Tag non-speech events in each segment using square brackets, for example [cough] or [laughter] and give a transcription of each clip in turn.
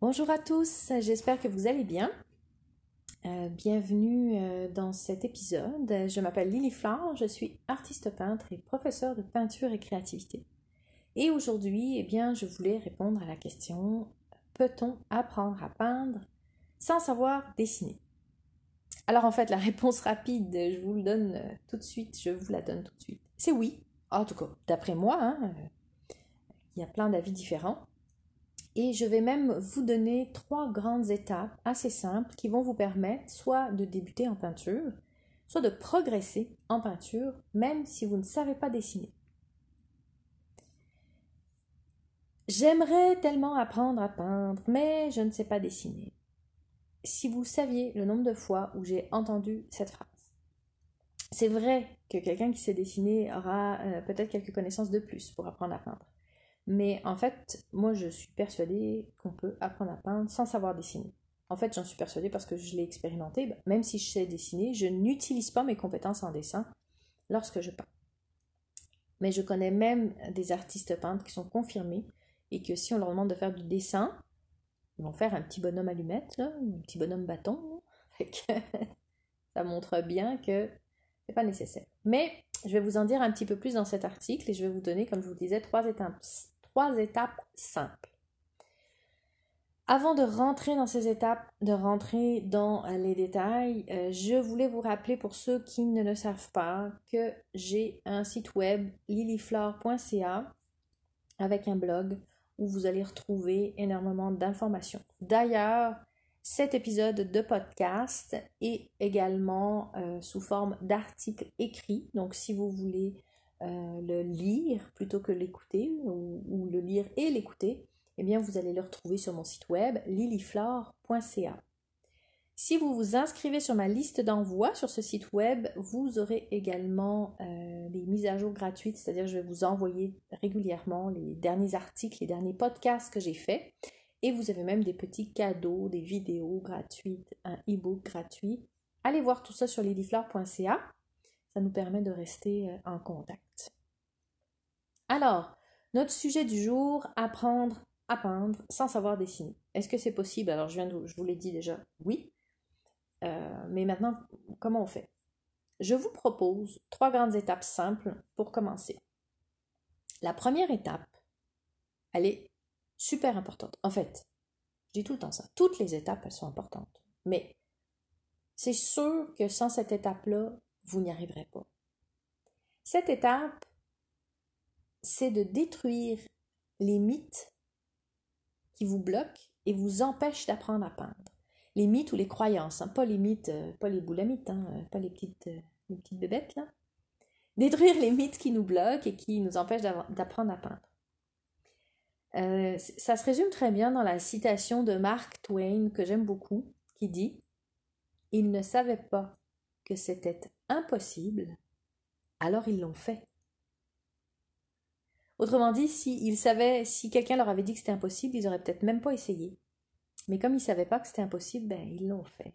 Bonjour à tous, j'espère que vous allez bien. Euh, bienvenue euh, dans cet épisode. Je m'appelle Lily Flore, je suis artiste peintre et professeur de peinture et créativité. Et aujourd'hui, eh bien, je voulais répondre à la question peut-on apprendre à peindre sans savoir dessiner? Alors en fait, la réponse rapide, je vous le donne euh, tout de suite, je vous la donne tout de suite. C'est oui. En tout cas, d'après moi, hein, il y a plein d'avis différents. Et je vais même vous donner trois grandes étapes assez simples qui vont vous permettre soit de débuter en peinture, soit de progresser en peinture, même si vous ne savez pas dessiner. J'aimerais tellement apprendre à peindre, mais je ne sais pas dessiner. Si vous saviez le nombre de fois où j'ai entendu cette phrase. C'est vrai que quelqu'un qui sait dessiner aura euh, peut-être quelques connaissances de plus pour apprendre à peindre. Mais en fait, moi, je suis persuadée qu'on peut apprendre à peindre sans savoir dessiner. En fait, j'en suis persuadée parce que je l'ai expérimenté. Bah, même si je sais dessiner, je n'utilise pas mes compétences en dessin lorsque je peins. Mais je connais même des artistes peintres qui sont confirmés et que si on leur demande de faire du dessin, ils vont faire un petit bonhomme allumette, un petit bonhomme bâton. [laughs] ça montre bien que c'est pas nécessaire. Mais je vais vous en dire un petit peu plus dans cet article et je vais vous donner, comme je vous disais, trois étapes étapes simples. Avant de rentrer dans ces étapes, de rentrer dans euh, les détails, euh, je voulais vous rappeler pour ceux qui ne le savent pas que j'ai un site web lilyflore.ca avec un blog où vous allez retrouver énormément d'informations. D'ailleurs, cet épisode de podcast est également euh, sous forme d'articles écrits. Donc si vous voulez euh, le lire plutôt que l'écouter, ou, le lire et l'écouter, eh bien vous allez le retrouver sur mon site web lilyflore.ca. Si vous vous inscrivez sur ma liste d'envoi sur ce site web, vous aurez également euh, les mises à jour gratuites, c'est-à-dire je vais vous envoyer régulièrement les derniers articles, les derniers podcasts que j'ai faits. Et vous avez même des petits cadeaux, des vidéos gratuites, un e-book gratuit. Allez voir tout ça sur lilyflore.ca ça nous permet de rester euh, en contact. Alors, notre sujet du jour, apprendre à peindre sans savoir dessiner. Est-ce que c'est possible? Alors, je, viens de, je vous l'ai dit déjà, oui. Euh, mais maintenant, comment on fait? Je vous propose trois grandes étapes simples pour commencer. La première étape, elle est super importante. En fait, je dis tout le temps ça. Toutes les étapes, elles sont importantes. Mais c'est sûr que sans cette étape-là, vous n'y arriverez pas. Cette étape, c'est de détruire les mythes qui vous bloquent et vous empêchent d'apprendre à peindre. Les mythes ou les croyances, hein, pas les mythes, euh, pas les boulamites, hein, euh, pas les petites, euh, les petites bébêtes là. Détruire les mythes qui nous bloquent et qui nous empêchent d'apprendre à peindre. ça se résume très bien dans la citation de Mark Twain que j'aime beaucoup, qui dit Il ne savait pas que c'était impossible, alors ils l'ont fait. Autrement dit, si savaient, si quelqu'un leur avait dit que c'était impossible, ils auraient peut-être même pas essayé. Mais comme ils savaient pas que c'était impossible, ben ils l'ont fait.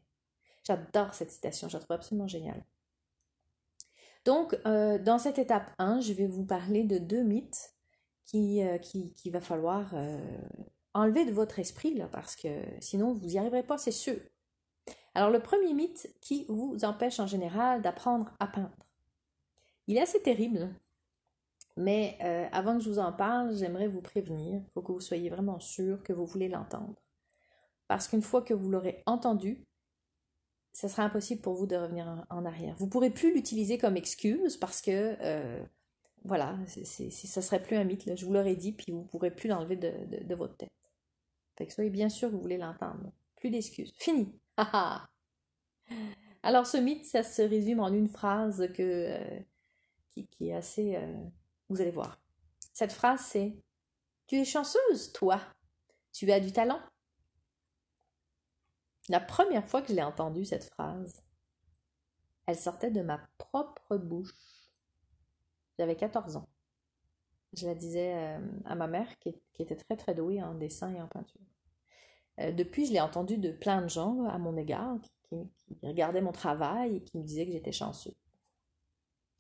J'adore cette citation, je la trouve absolument géniale. Donc, euh, dans cette étape 1, je vais vous parler de deux mythes qui, euh, qui, va falloir euh, enlever de votre esprit, là, parce que sinon, vous n'y arriverez pas, c'est sûr. Alors le premier mythe qui vous empêche en général d'apprendre à peindre. Il est assez terrible, mais euh, avant que je vous en parle, j'aimerais vous prévenir. Il faut que vous soyez vraiment sûr que vous voulez l'entendre. Parce qu'une fois que vous l'aurez entendu, ce sera impossible pour vous de revenir en, arrière. Vous ne pourrez plus l'utiliser comme excuse parce que, euh, voilà, ça serait plus un mythe. Je vous l'aurais dit, puis vous ne pourrez plus l'enlever de, votre tête. Fait que soyez bien sûr que vous voulez l'entendre. Plus d'excuses. Fini. [laughs] Alors ce mythe, ça se résume en une phrase euh, qui, est assez... Euh, vous allez voir. Cette phrase, c'est Tu es chanceuse, toi. Tu as du talent. La première fois que je l'ai entendue, cette phrase, elle sortait de ma propre bouche. J'avais 14 ans. Je la disais euh, à ma mère qui, était très très douée en dessin et en peinture. Euh, depuis, je l'ai entendu de plein de gens à mon égard qui, regardaient mon travail et qui me disaient que j'étais chanceux.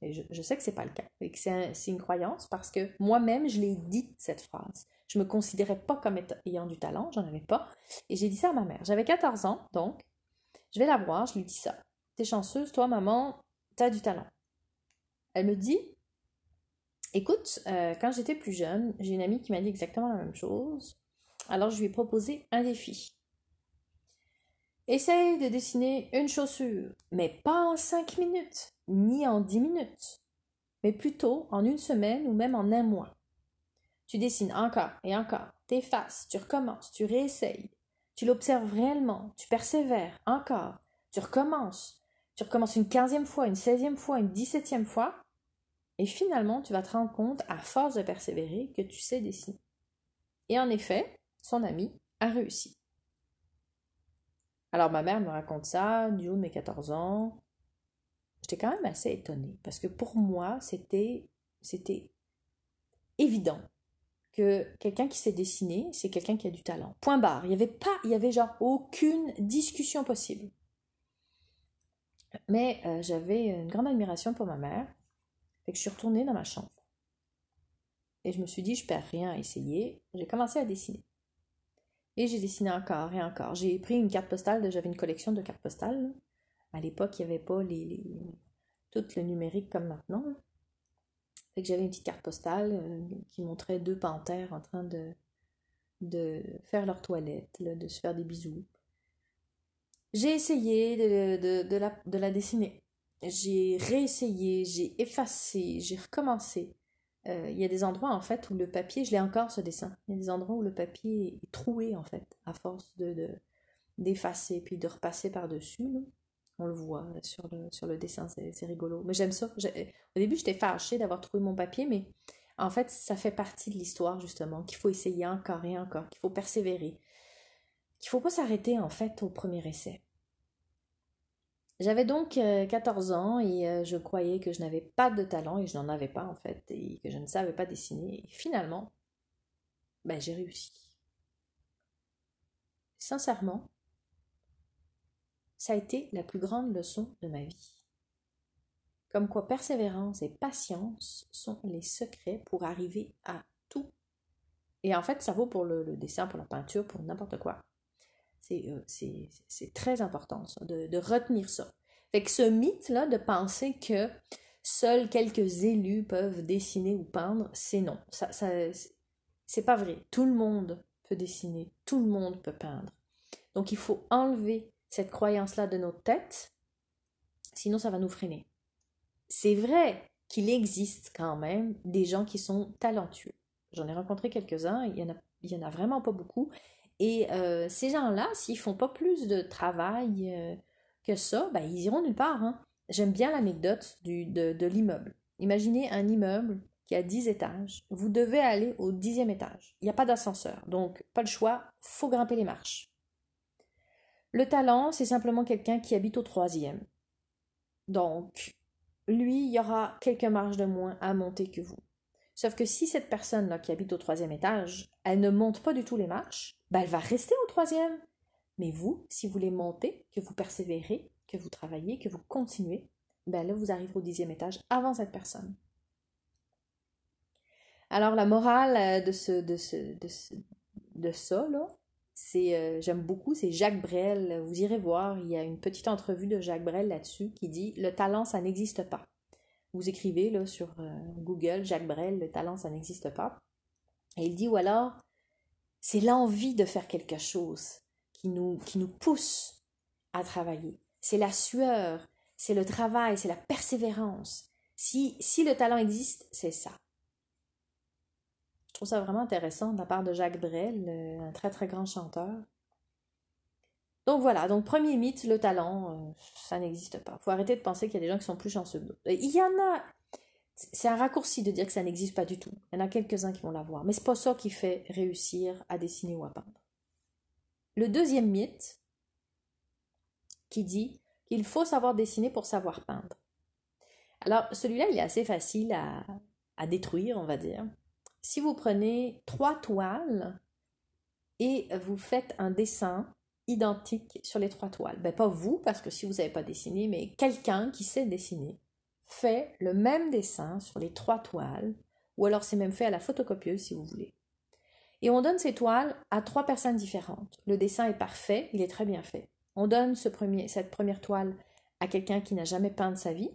Et je, sais que c'est pas le cas, et que c'est une croyance parce que moi-même, je l'ai dit cette phrase. Je me considérais pas comme ayant du talent, j'en avais pas. Et j'ai dit ça à ma mère. J'avais 14 ans, donc je vais la voir, je lui dis ça. T'es chanceuse, toi, maman, t'as du talent. Elle me dit, écoute, euh, quand j'étais plus jeune, j'ai une amie qui m'a dit exactement la même chose. Alors je lui ai proposé un défi. Essaye de dessiner une chaussure, mais pas en cinq minutes, ni en dix minutes, mais plutôt en une semaine ou même en un mois. Tu dessines encore et encore, t'effaces, tu recommences, tu réessayes, tu l'observes réellement, tu persévères, encore, tu recommences, tu recommences une quinzième fois, une seizième fois, une dix-septième fois, et finalement tu vas te rendre compte, à force de persévérer, que tu sais dessiner. Et en effet, son ami a réussi. Alors ma mère me raconte ça du haut de mes 14 ans. J'étais quand même assez étonnée parce que pour moi, c'était c'était évident que quelqu'un qui sait dessiner, c'est quelqu'un qui a du talent. Point barre. Il y avait pas, il y avait genre aucune discussion possible. Mais euh, j'avais une grande admiration pour ma mère. Fait que je suis retournée dans ma chambre. Et je me suis dit, je perds rien à essayer. J'ai commencé à dessiner. Et j'ai dessiné encore et encore. J'ai pris une carte postale, j'avais une collection de cartes postales. À l'époque, il n'y avait pas tout le numérique comme maintenant. J'avais une petite carte postale euh, qui montrait deux panthères en train de, de faire leur toilette, de se faire des bisous. J'ai essayé de, de, la, de la dessiner. J'ai réessayé, j'ai effacé, j'ai recommencé. Euh, il y a des endroits en fait où le papier, je l'ai encore ce dessin, il y a des endroits où le papier est troué en fait, à force de d'effacer puis de repasser par-dessus. On le voit sur le, sur le dessin, c'est rigolo. Mais j'aime ça. Au début, j'étais fâchée d'avoir trouvé mon papier, mais en fait, ça fait partie de l'histoire justement, qu'il faut essayer encore et encore, qu'il faut persévérer, qu'il faut pas s'arrêter en fait au premier essai. J'avais donc 14 euh, ans et euh, je croyais que je n'avais pas de talent et je n'en avais pas en fait et que je ne savais pas dessiner. Et finalement, ben, j'ai réussi. Sincèrement, ça a été la plus grande leçon de ma vie. Comme quoi persévérance et patience sont les secrets pour arriver à tout. Et en fait, ça vaut pour le, dessin, pour la peinture, pour n'importe quoi. Euh, c'est très important de, de, retenir ça. Fait que ce mythe-là de penser que seuls quelques élus peuvent dessiner ou peindre, c'est non. Ça, ça, c'est pas vrai. Tout le monde peut dessiner, tout le monde peut peindre. Donc il faut enlever cette croyance-là de notre tête, sinon ça va nous freiner. C'est vrai qu'il existe quand même des gens qui sont talentueux. J'en ai rencontré quelques-uns, il y en a, il y en a vraiment pas beaucoup, et euh, ces gens-là, s'ils font pas plus de travail euh, que ça, ben, ils iront nulle part. Hein. J'aime bien l'anecdote de, l'immeuble. Imaginez un immeuble qui a 10 étages. Vous devez aller au dixième étage. Il n'y a pas d'ascenseur, donc pas le choix, faut grimper les marches. Le talent, c'est simplement quelqu'un qui habite au troisième. Donc, lui, il y aura quelques marches de moins à monter que vous. Sauf que si cette personne-là qui habite au troisième étage, elle ne monte pas du tout les marches, ben elle va rester au troisième. Mais vous, si vous voulez monter, que vous persévérez, que vous travaillez, que vous continuez, ben là, vous arriverez au dixième étage avant cette personne. Alors, la morale euh, de, ce, de, ce, de, ça, là, euh, j'aime beaucoup, c'est Jacques Brel. Vous irez voir, il y a une petite entrevue de Jacques Brel là-dessus qui dit Le talent, ça n'existe pas. Vous écrivez là sur euh, Google Jacques Brel, le talent, ça n'existe pas. Et il dit ou alors, c'est l'envie de faire quelque chose qui nous, qui nous pousse à travailler. C'est la sueur, c'est le travail, c'est la persévérance. Si, si le talent existe, c'est ça. Je trouve ça vraiment intéressant de la part de Jacques Brel, euh, un très très grand chanteur. Donc voilà, donc premier mythe, le talent, euh, ça n'existe pas. Faut arrêter de penser qu'il y a des gens qui sont plus chanceux que d'autres. Il y en a, c'est un raccourci de dire que ça n'existe pas du tout. Il y en a quelques-uns qui vont l'avoir, mais c'est pas ça qui fait réussir à dessiner ou à peindre. Le deuxième mythe, qui dit qu'il faut savoir dessiner pour savoir peindre. Alors celui-là, il est assez facile à, détruire, on va dire. Si vous prenez trois toiles et vous faites un dessin identique sur les trois toiles. Ben, pas vous, parce que si vous n'avez pas dessiné, mais quelqu'un qui sait dessiner, fait le même dessin sur les trois toiles, ou alors c'est même fait à la photocopieuse si vous voulez. Et on donne ces toiles à trois personnes différentes. Le dessin est parfait, il est très bien fait. On donne ce premier, cette première toile à quelqu'un qui n'a jamais peint de sa vie.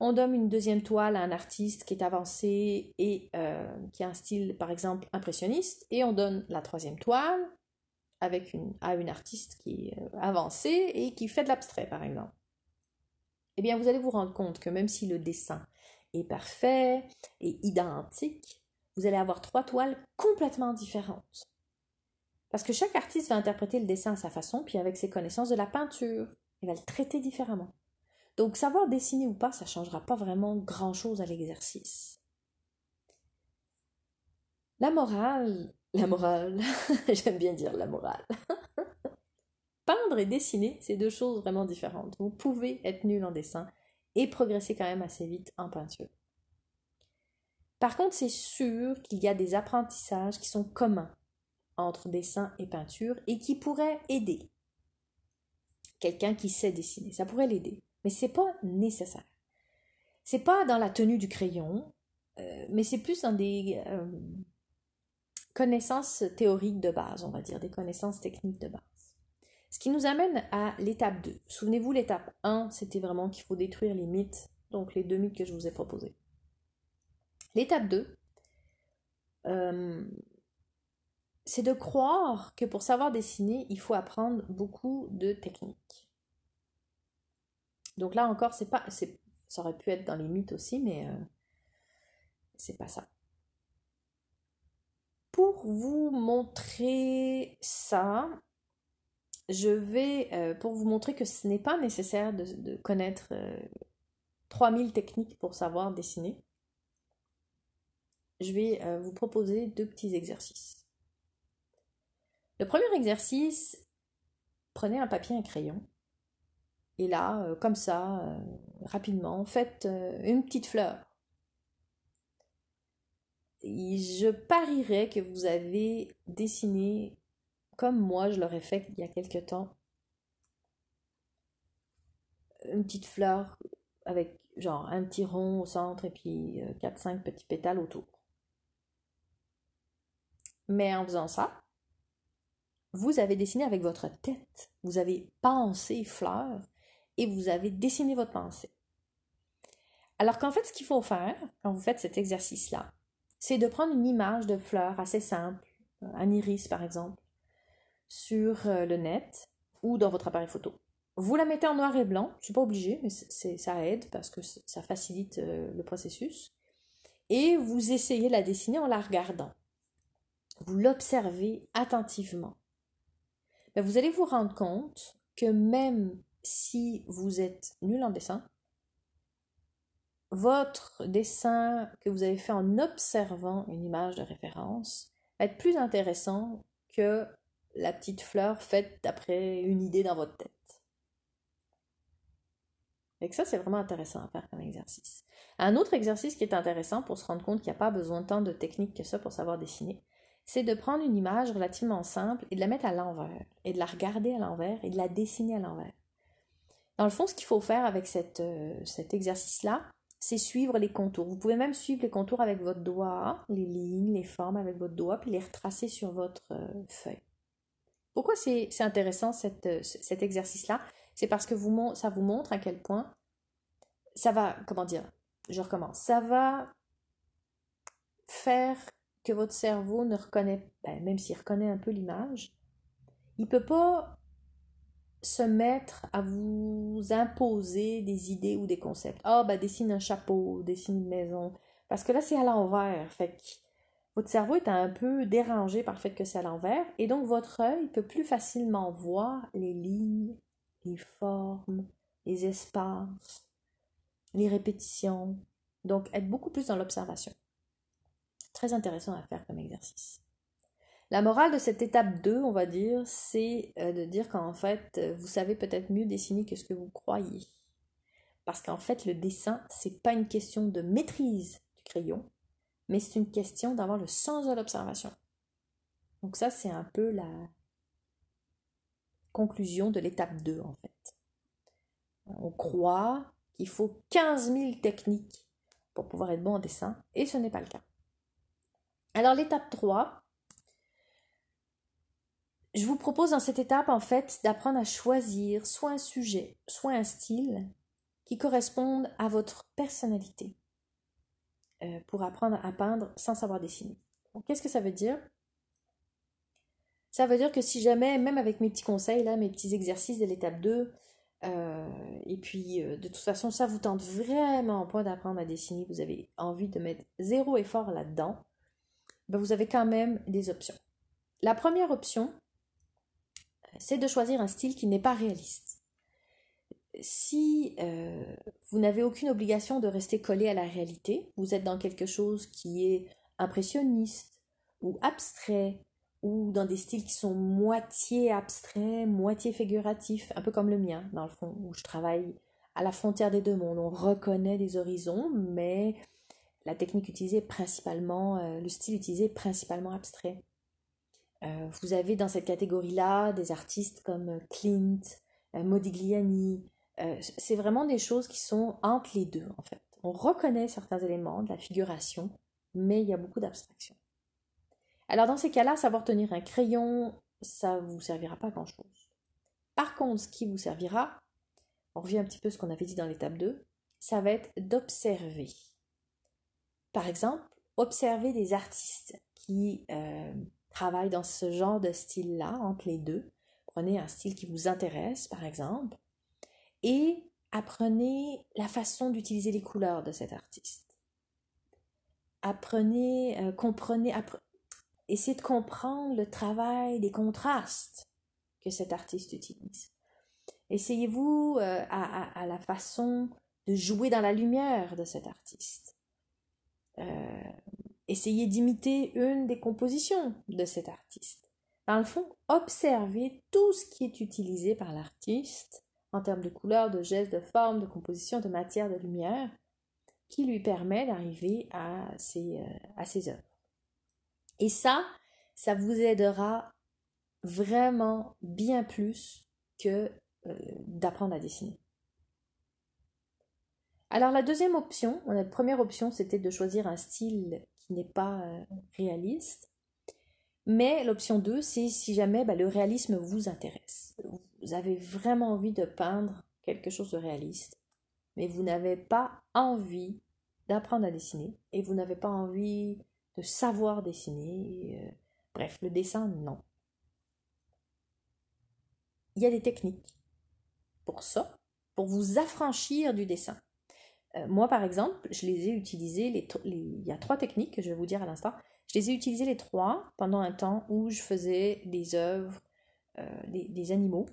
On donne une deuxième toile à un artiste qui est avancé et euh, qui a un style, par exemple, impressionniste. Et on donne la troisième toile avec à une artiste qui est euh, avancée et qui fait de l'abstrait, par exemple. Eh bien, vous allez vous rendre compte que même si le dessin est parfait et identique, vous allez avoir trois toiles complètement différentes. Parce que chaque artiste va interpréter le dessin à sa façon, puis avec ses connaissances de la peinture, il va le traiter différemment. Donc savoir dessiner ou pas, ça ne changera pas vraiment grand-chose à l'exercice. La morale, la morale, [laughs] j'aime bien dire la morale. Peindre et dessiner, c'est deux choses vraiment différentes. Vous pouvez être nul en dessin et progresser quand même assez vite en peinture. Par contre, c'est sûr qu'il y a des apprentissages qui sont communs entre dessin et peinture et qui pourraient aider quelqu'un qui sait dessiner. Ça pourrait l'aider, mais c'est pas nécessaire. C'est pas dans la tenue du crayon, euh, mais c'est plus dans des euh, connaissances théoriques de base, on va dire, des connaissances techniques de base. Qui nous amène à l'étape 2. Souvenez-vous, l'étape 1, c'était vraiment qu'il faut détruire les mythes, donc les deux mythes que je vous ai proposés. L'étape 2, euh, c'est de croire que pour savoir dessiner, il faut apprendre beaucoup de techniques. Donc là encore, c'est pas, ça aurait pu être dans les mythes aussi, mais euh, c'est pas ça. Pour vous montrer ça, je vais, euh, pour vous montrer que ce n'est pas nécessaire de, connaître 3000 euh, techniques pour savoir dessiner, je vais vous proposer deux petits exercices. Le premier exercice, prenez un papier et un crayon. Et là, euh, comme ça, euh, rapidement, faites euh, une petite fleur. je parierais que vous avez dessiné, comme moi je l'aurais fait il y a quelque temps, une petite fleur avec genre un petit rond au centre et puis 4-5 petits pétales autour. Mais en faisant ça, vous avez dessiné avec votre tête, vous avez pensé fleur et vous avez dessiné votre pensée. Alors qu'en fait, ce qu'il faut faire quand vous faites cet exercice-là, c'est de prendre une image de fleur assez simple, un iris par exemple, sur euh, le net ou dans votre appareil photo. Vous la mettez en noir et blanc, je suis pas obligée, mais ça aide parce que ça facilite euh, le processus. Et vous essayez de la dessiner en la regardant. Vous l'observez attentivement. Ben, vous allez vous rendre compte que même si vous êtes nul en dessin, votre dessin que vous avez fait en observant une image de référence va être plus intéressant que la petite fleur faite d'après une idée dans votre tête. Et ça, c'est vraiment intéressant à faire comme exercice. Un autre exercice qui est intéressant pour se rendre compte qu'il n'y a pas besoin tant de techniques que ça pour savoir dessiner, c'est de prendre une image relativement simple et de la mettre à l'envers, et de la regarder à l'envers et de la dessiner à l'envers. Dans le fond, ce qu'il faut faire avec euh, cet exercice-là, c'est suivre les contours. Vous pouvez même suivre les contours avec votre doigt, les lignes, les formes avec votre doigt, puis les retracer sur votre euh, feuille. Pourquoi c'est intéressant euh, cet exercice-là? C'est parce que vous, ça vous montre à quel point ça va, comment dire, je recommence, ça va faire que votre cerveau ne reconnaît, ben, même s'il reconnaît un peu l'image, il ne peut pas se mettre à vous imposer des idées ou des concepts. Ah, ben dessine un chapeau, dessine une maison. Parce que là, c'est à l'envers. Fait votre cerveau est un peu dérangé par le fait que c'est à l'envers. Et donc, votre œil peut plus facilement voir les lignes, les formes, les espaces, les répétitions. Donc, être beaucoup plus dans l'observation très intéressant à faire comme exercice. La morale de cette étape 2, on va dire, c'est euh, de dire qu'en fait, euh, vous savez peut-être mieux dessiner que ce que vous croyez. Parce qu'en fait, le dessin, c'est pas une question de maîtrise du crayon, mais c'est une question d'avoir le sens de l'observation. Donc ça, c'est un peu la conclusion de l'étape 2, en fait. On croit qu'il faut 15 000 techniques pour pouvoir être bon en dessin, et ce n'est pas le cas. Alors l'étape 3, je vous propose dans cette étape en fait d'apprendre à choisir soit un sujet, soit un style qui correspondent à votre personnalité pour apprendre à peindre sans savoir dessiner. Qu'est-ce que ça veut dire? Ça veut dire que si jamais, même avec mes petits conseils, là, mes petits exercices de l'étape 2, euh, et puis euh, de toute façon, ça vous tente vraiment point d'apprendre à dessiner, vous avez envie de mettre zéro effort là-dedans, ben vous avez quand même des options. La première option, c'est de choisir un style qui n'est pas réaliste si euh, vous n'avez aucune obligation de rester collé à la réalité, vous êtes dans quelque chose qui est impressionniste ou abstrait, ou dans des styles qui sont moitié abstraits, moitié figuratifs, un peu comme le mien, dans le fond, où je travaille à la frontière des deux mondes. On reconnaît des horizons, mais la technique utilisée est principalement, euh, le style utilisé est principalement abstrait. Euh, vous avez dans cette catégorie-là des artistes comme Clint, Modigliani, euh, c'est vraiment des choses qui sont entre les deux, en fait. On reconnaît certains éléments de la figuration, mais il y a beaucoup d'abstraction. Alors dans ces cas-là, savoir tenir un crayon, ça vous servira pas grand-chose. Par contre, ce qui vous servira, on revient un petit peu à ce qu'on avait dit dans l'étape 2, ça va être d'observer. Par exemple, observer des artistes qui euh, travaillent dans ce genre de style-là, entre les deux. Prenez un style qui vous intéresse, par exemple, et apprenez la façon d'utiliser les couleurs de cet artiste. Apprenez, euh, comprenez, essayez de comprendre le travail des contrastes que cet artiste utilise. Essayez-vous euh, à, la façon de jouer dans la lumière de cet artiste. Euh, essayez d'imiter une des compositions de cet artiste. Dans le fond, observez tout ce qui est utilisé par l'artiste en termes de couleur, de gestes, de forme, de composition, de matière, de lumière, qui lui permet d'arriver à ses, euh, œuvres. Et ça, ça vous aidera vraiment bien plus que euh, d'apprendre à dessiner. Alors la deuxième option, la première option c'était de choisir un style qui n'est pas euh, réaliste. Mais l'option 2, c'est si jamais bah, le réalisme vous intéresse. Vous avez vraiment envie de peindre quelque chose de réaliste, mais vous n'avez pas envie d'apprendre à dessiner et vous n'avez pas envie de savoir dessiner. Euh, bref, le dessin, non. Il y a des techniques pour ça, pour vous affranchir du dessin. Euh, moi, par exemple, je les ai utilisées, il y a trois techniques que je vais vous dire à l'instant. Je les ai utilisées les trois pendant un temps où je faisais des œuvres, euh, des, animaux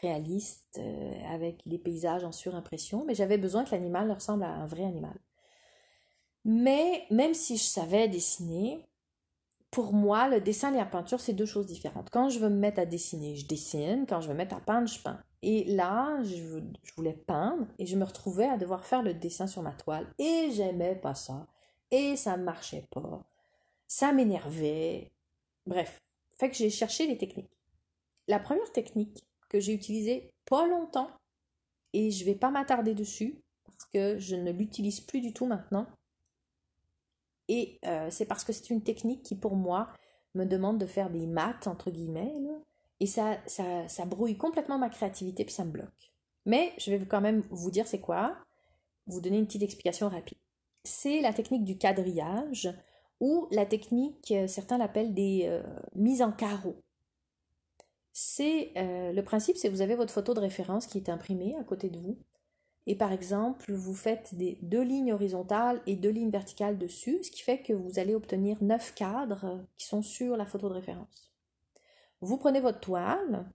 réalistes, euh, avec des paysages en surimpression, mais j'avais besoin que l'animal ressemble à un vrai animal. Mais même si je savais dessiner, pour moi, le dessin et la peinture, c'est deux choses différentes. Quand je veux me mettre à dessiner, je dessine. Quand je veux me mettre à peindre, je peins. Et là, je, je voulais peindre et je me retrouvais à devoir faire le dessin sur ma toile. Et j'aimais pas ça et ça ne marchait pas. Ça m'énervait. Bref, fait que j'ai cherché les techniques. La première technique que j'ai utilisée pas longtemps, et je vais pas m'attarder dessus, parce que je ne l'utilise plus du tout maintenant, et euh, c'est parce que c'est une technique qui pour moi me demande de faire des maths, entre guillemets, et ça, ça, ça brouille complètement ma créativité, puis ça me bloque. Mais je vais quand même vous dire c'est quoi, vous donner une petite explication rapide c'est la technique du quadrillage ou la technique, euh, certains l'appellent des euh, mises en carreau. C'est euh, le principe, c'est vous avez votre photo de référence qui est imprimée à côté de vous, et par exemple vous faites des deux lignes horizontales et deux lignes verticales dessus, ce qui fait que vous allez obtenir neuf cadres qui sont sur la photo de référence. Vous prenez votre toile,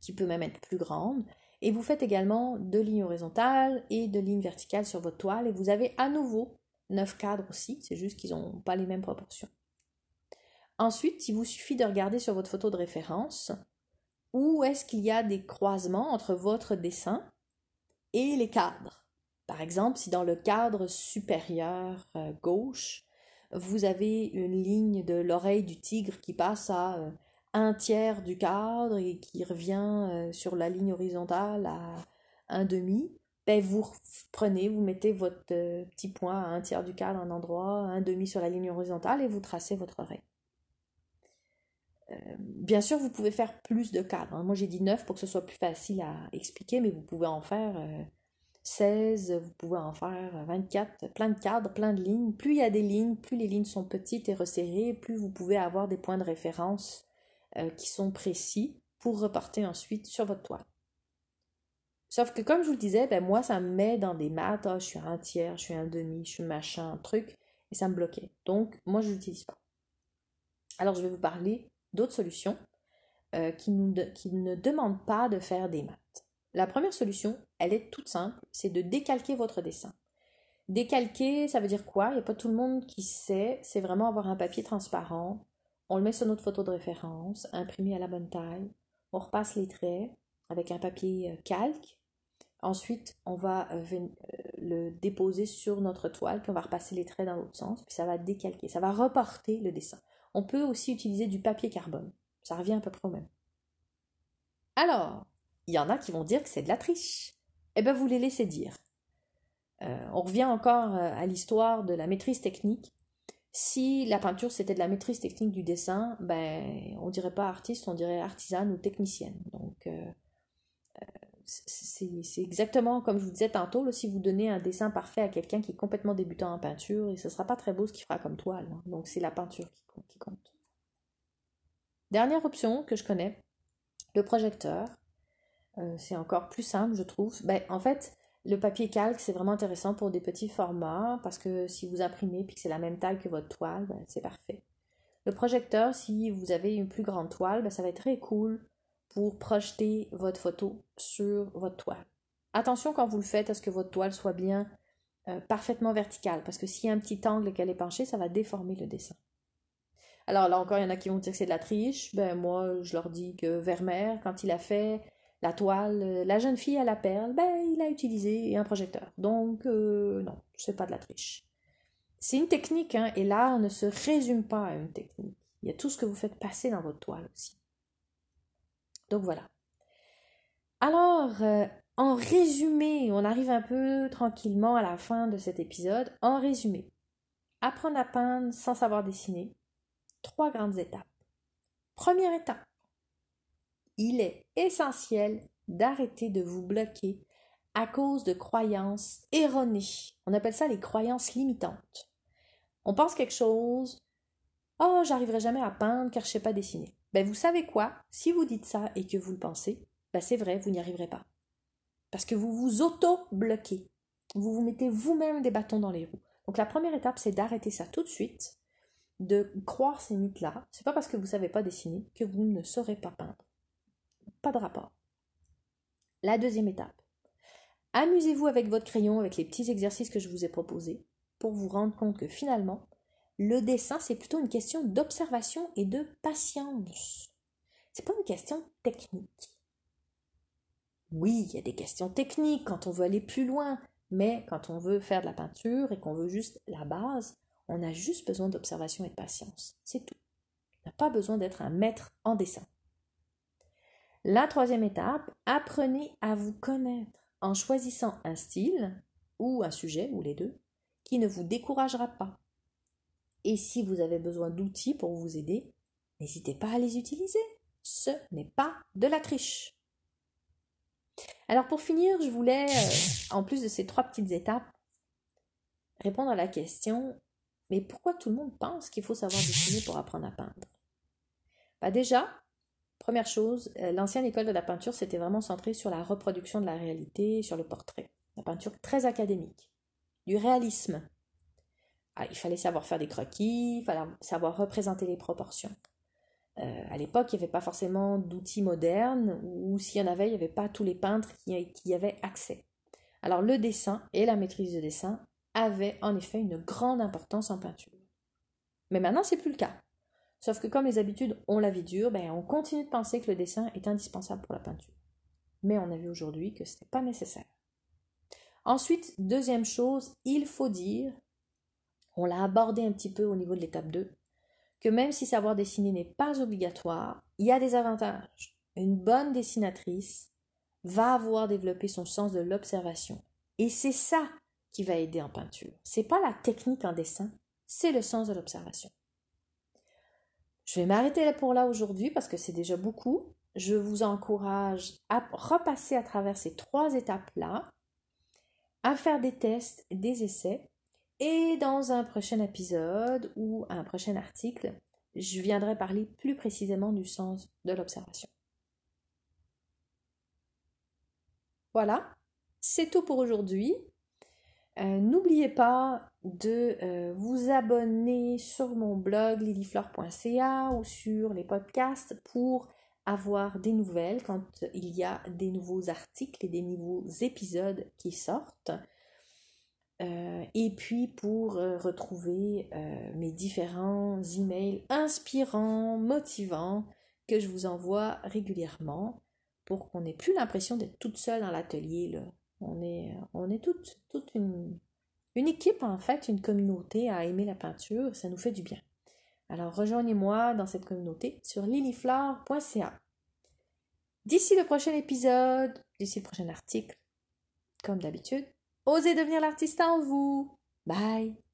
qui peut même être plus grande, et vous faites également deux lignes horizontales et deux lignes verticales sur votre toile et vous avez à nouveau neuf cadres aussi, c'est juste qu'ils n'ont pas les mêmes proportions. Ensuite, il vous suffit de regarder sur votre photo de référence où est-ce qu'il y a des croisements entre votre dessin et les cadres. Par exemple, si dans le cadre supérieur euh, gauche, vous avez une ligne de l'oreille du tigre qui passe à euh, un tiers du cadre et qui revient euh, sur la ligne horizontale à un demi, ben vous prenez, vous mettez votre euh, petit point à un tiers du cadre, un endroit, un demi sur la ligne horizontale et vous tracez votre raie. Euh, bien sûr, vous pouvez faire plus de cadres. Hein. Moi, j'ai dit 9 pour que ce soit plus facile à expliquer, mais vous pouvez en faire 16, vous pouvez en faire 24, plein de cadres, plein de lignes. Plus il y a des lignes, plus les lignes sont petites et resserrées, plus vous pouvez avoir des points de référence euh, qui sont précis pour reporter ensuite sur votre toile. Sauf que comme je vous le disais, ben moi ça me met dans des maths, ah, je suis un tiers, je suis un demi, je suis machin, un truc, et ça me bloquait. Donc moi je ne l'utilise pas. Alors je vais vous parler d'autres solutions euh, qui, qui ne demandent pas de faire des maths. La première solution, elle est toute simple, c'est de décalquer votre dessin. Décalquer, ça veut dire quoi? Il n'y a pas tout le monde qui sait. C'est vraiment avoir un papier transparent. On le met sur notre photo de référence, imprimé à la bonne taille. On repasse les traits avec un papier euh, calque. Ensuite, on va euh, euh, le déposer sur notre toile, puis on va repasser les traits dans l'autre sens, puis ça va décalquer, ça va reporter le dessin. On peut aussi utiliser du papier carbone. Ça revient à peu près au même. Alors, il y en a qui vont dire que c'est de la triche. Eh bien, vous les laissez dire. On revient encore à l'histoire de la maîtrise technique. Si la peinture c'était de la maîtrise technique du dessin, ben on dirait pas artiste, on dirait artisane ou technicienne. Donc euh, c'est exactement comme je vous disais tantôt, si vous donnez un dessin parfait à quelqu'un qui est complètement débutant en peinture, et ce sera pas très beau ce qu'il fera comme toile. Hein. Donc c'est la peinture qui compte. Dernière option que je connais, le projecteur. Euh, c'est encore plus simple, je trouve. Ben, en fait, le papier calque, c'est vraiment intéressant pour des petits formats parce que si vous imprimez puis que c'est la même taille que votre toile, ben, c'est parfait. Le projecteur, si vous avez une plus grande toile, ben, ça va être très cool pour projeter votre photo sur votre toile. Attention quand vous le faites à ce que votre toile soit bien euh, parfaitement verticale parce que s'il y a un petit angle qu'elle est penchée, ça va déformer le dessin. Alors là encore, il y en a qui vont dire que c'est de la triche. Ben moi, je leur dis que Vermeer, quand il a fait la toile, euh, la jeune fille à la perle, ben, il a utilisé un projecteur. Donc, euh, non, c'est pas de la triche. C'est une technique, hein, et l'art ne se résume pas à une technique. Il y a tout ce que vous faites passer dans votre toile aussi. Donc voilà. Alors, euh, en résumé, on arrive un peu tranquillement à la fin de cet épisode. En résumé, apprendre à peindre sans savoir dessiner. Trois grandes étapes. Première étape, il est essentiel d'arrêter de vous bloquer à cause de croyances erronées. On appelle ça les croyances limitantes. On pense quelque chose, oh, j'arriverai jamais à peindre car je sais pas dessiner. Ben, vous savez quoi? Si vous dites ça et que vous le pensez, ben, c'est vrai, vous n'y arriverez pas. Parce que vous vous auto-bloquez. Vous vous mettez vous-même des bâtons dans les roues. Donc, la première étape, c'est d'arrêter ça tout de suite, de croire ces mythes-là. C'est pas parce que vous savez pas dessiner que vous ne saurez pas peindre. Pas de rapport. La deuxième étape. Amusez-vous avec votre crayon, avec les petits exercices que je vous ai proposés, pour vous rendre compte que finalement, le dessin, c'est plutôt une question d'observation et de patience. C'est pas une question technique. Oui, il y a des questions techniques quand on veut aller plus loin, mais quand on veut faire de la peinture et qu'on veut juste la base, on a juste besoin d'observation et de patience. C'est tout. On n'a pas besoin d'être un maître en dessin. La troisième étape, apprenez à vous connaître en choisissant un style ou un sujet, ou les deux, qui ne vous découragera pas. Et si vous avez besoin d'outils pour vous aider, n'hésitez pas à les utiliser. Ce n'est pas de la triche. Alors pour finir, je voulais, euh, en plus de ces trois petites étapes, répondre à la question, mais pourquoi tout le monde pense qu'il faut savoir dessiner pour apprendre à peindre? Bah Déjà, Première chose, euh, l'ancienne école de la peinture s'était vraiment centrée sur la reproduction de la réalité, sur le portrait. La peinture très académique. Du réalisme. Ah, il fallait savoir faire des croquis, il fallait savoir représenter les proportions. Euh, à l'époque, il n'y avait pas forcément d'outils modernes, ou s'il y en avait, il n'y avait pas tous les peintres qui, qui y avaient accès. Alors le dessin et la maîtrise de dessin avaient en effet une grande importance en peinture. Mais maintenant, c'est plus le cas. Sauf que comme les habitudes ont la vie dure, ben, on continue de penser que le dessin est indispensable pour la peinture. Mais on a vu aujourd'hui que ce n'était pas nécessaire. Ensuite, deuxième chose, il faut dire, on l'a abordé un petit peu au niveau de l'étape 2, que même si savoir dessiner n'est pas obligatoire, il y a des avantages. Une bonne dessinatrice va avoir développé son sens de l'observation. Et c'est ça qui va aider en peinture. C'est pas la technique en dessin, c'est le sens de l'observation. Je vais m'arrêter là pour là aujourd'hui parce que c'est déjà beaucoup. Je vous encourage à repasser à travers ces trois étapes-là, à faire des tests, des essais. Et dans un prochain épisode ou un prochain article, je viendrai parler plus précisément du sens de l'observation. Voilà, c'est tout pour aujourd'hui. Euh, n'oubliez pas de euh, vous abonner sur mon blog lilyflore.ca ou sur les podcasts pour avoir des nouvelles quand il y a des nouveaux articles et des nouveaux épisodes qui sortent. Euh, et puis pour retrouver mes différents emails inspirants, motivants que je vous envoie régulièrement pour qu'on n'ait plus l'impression d'être toute seule dans l'atelier. On est, toute une, une équipe, en fait, une communauté à aimer la peinture. Ça nous fait du bien. Alors rejoignez-moi dans cette communauté sur lilyflore.ca. D'ici le prochain épisode, d'ici le prochain article, comme d'habitude, osez devenir l'artiste en vous. Bye